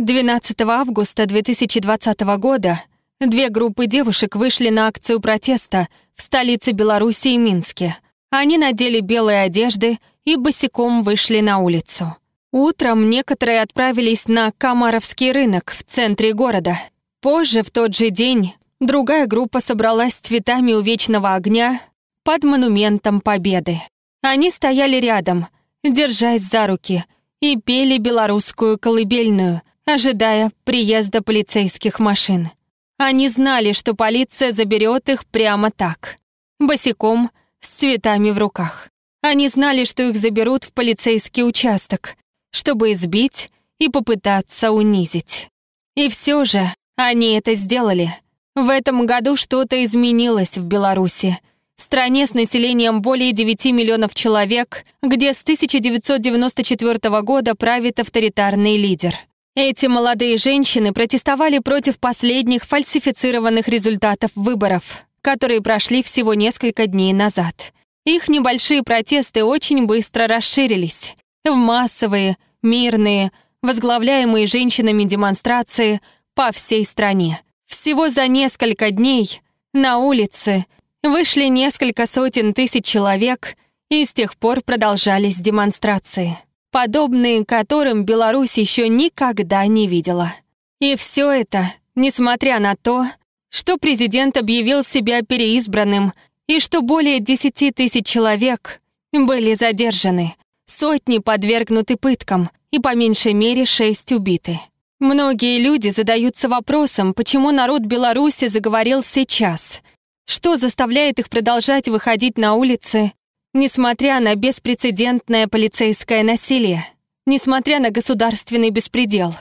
12 августа 2020 года две группы девушек вышли на акцию протеста в столице Беларуси и Минске. Они надели белые одежды и босиком вышли на улицу. Утром некоторые отправились на Камаровский рынок в центре города. Позже, в тот же день, другая группа собралась с цветами у Вечного огня под монументом Победы. Они стояли рядом, держась за руки, и пели белорусскую колыбельную, ожидая приезда полицейских машин. Они знали, что полиция заберет их прямо так, босиком, с цветами в руках. Они знали, что их заберут в полицейский участок, чтобы избить и попытаться унизить. И все же они это сделали. В этом году что-то изменилось в Беларуси, стране с населением более 9 миллионов человек, где с 1994 года правит авторитарный лидер. Эти молодые женщины протестовали против последних фальсифицированных результатов выборов, которые прошли всего несколько дней назад. Их небольшие протесты очень быстро расширились в массовые, мирные, возглавляемые женщинами демонстрации по всей стране. Всего за несколько дней на улице вышли несколько сотен тысяч человек, и с тех пор продолжались демонстрации, подобные которым Беларусь еще никогда не видела. И все это, несмотря на то, что президент объявил себя переизбранным и что более 10 тысяч человек были задержаны, сотни подвергнуты пыткам и по меньшей мере шесть убиты. Многие люди задаются вопросом, почему народ Беларуси заговорил сейчас, что заставляет их продолжать выходить на улицы, несмотря на беспрецедентное полицейское насилие, несмотря на государственный беспредел.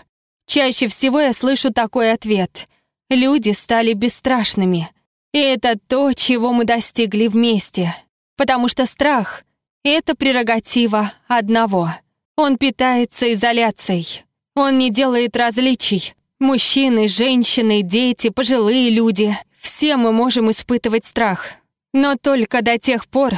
Чаще всего я слышу такой ответ — Люди стали бесстрашными. И это то, чего мы достигли вместе. Потому что страх — это прерогатива одного. Он питается изоляцией. Он не делает различий. Мужчины, женщины, дети, пожилые люди — все мы можем испытывать страх. Но только до тех пор,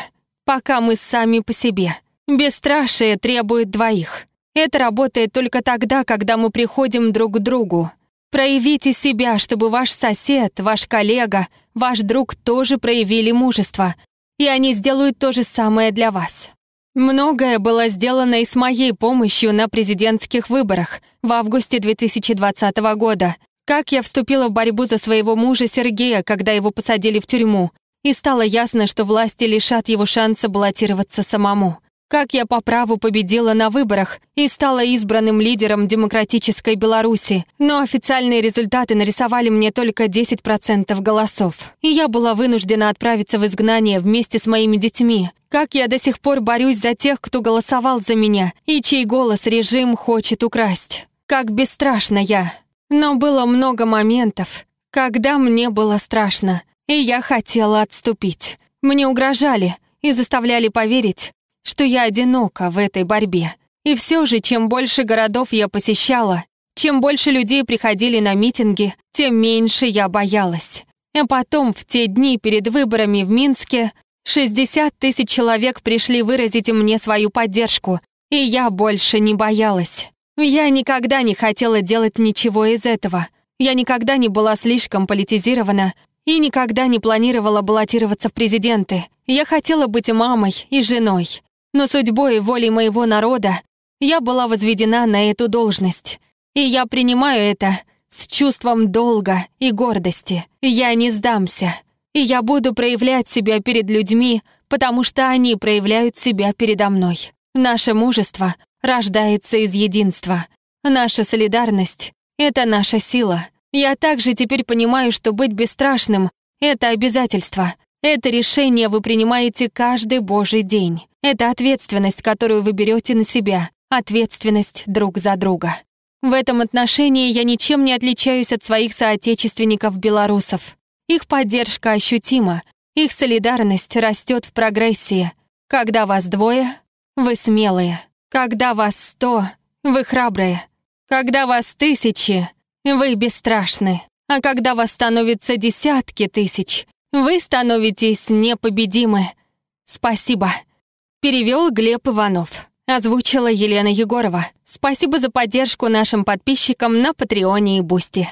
пока мы сами по себе. Бесстрашие требует двоих. Это работает только тогда, когда мы приходим друг к другу, Проявите себя, чтобы ваш сосед, ваш коллега, ваш друг тоже проявили мужество, и они сделают то же самое для вас. Многое было сделано и с моей помощью на президентских выборах в августе 2020 года. Как я вступила в борьбу за своего мужа Сергея, когда его посадили в тюрьму, и стало ясно, что власти лишат его шанса баллотироваться самому как я по праву победила на выборах и стала избранным лидером демократической Беларуси, но официальные результаты нарисовали мне только 10% голосов. И я была вынуждена отправиться в изгнание вместе с моими детьми. Как я до сих пор борюсь за тех, кто голосовал за меня, и чей голос режим хочет украсть. Как бесстрашна я. Но было много моментов, когда мне было страшно, и я хотела отступить. Мне угрожали и заставляли поверить, что я одинока в этой борьбе. И все же, чем больше городов я посещала, чем больше людей приходили на митинги, тем меньше я боялась. А потом, в те дни перед выборами в Минске, 60 тысяч человек пришли выразить мне свою поддержку, и я больше не боялась. Я никогда не хотела делать ничего из этого. Я никогда не была слишком политизирована и никогда не планировала баллотироваться в президенты. Я хотела быть мамой и женой. Но судьбой и волей моего народа я была возведена на эту должность. И я принимаю это с чувством долга и гордости. Я не сдамся. И я буду проявлять себя перед людьми, потому что они проявляют себя передо мной. Наше мужество рождается из единства. Наша солидарность — это наша сила. Я также теперь понимаю, что быть бесстрашным — это обязательство. Это решение вы принимаете каждый божий день. Это ответственность, которую вы берете на себя, ответственность друг за друга. В этом отношении я ничем не отличаюсь от своих соотечественников-белорусов. Их поддержка ощутима, их солидарность растет в прогрессии. Когда вас двое, вы смелые. Когда вас сто, вы храбрые. Когда вас тысячи, вы бесстрашны. А когда вас становится десятки тысяч, вы становитесь непобедимы. Спасибо. Перевел Глеб Иванов. Озвучила Елена Егорова. Спасибо за поддержку нашим подписчикам на Патреоне и Бусти.